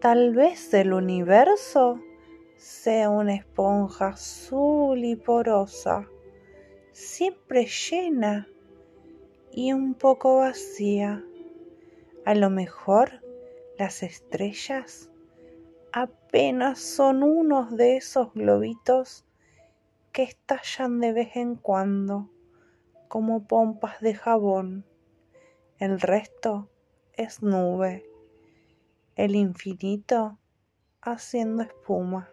Tal vez el universo sea una esponja azul y porosa, siempre llena y un poco vacía. A lo mejor las estrellas apenas son unos de esos globitos que estallan de vez en cuando como pompas de jabón. El resto es nube, el infinito haciendo espuma.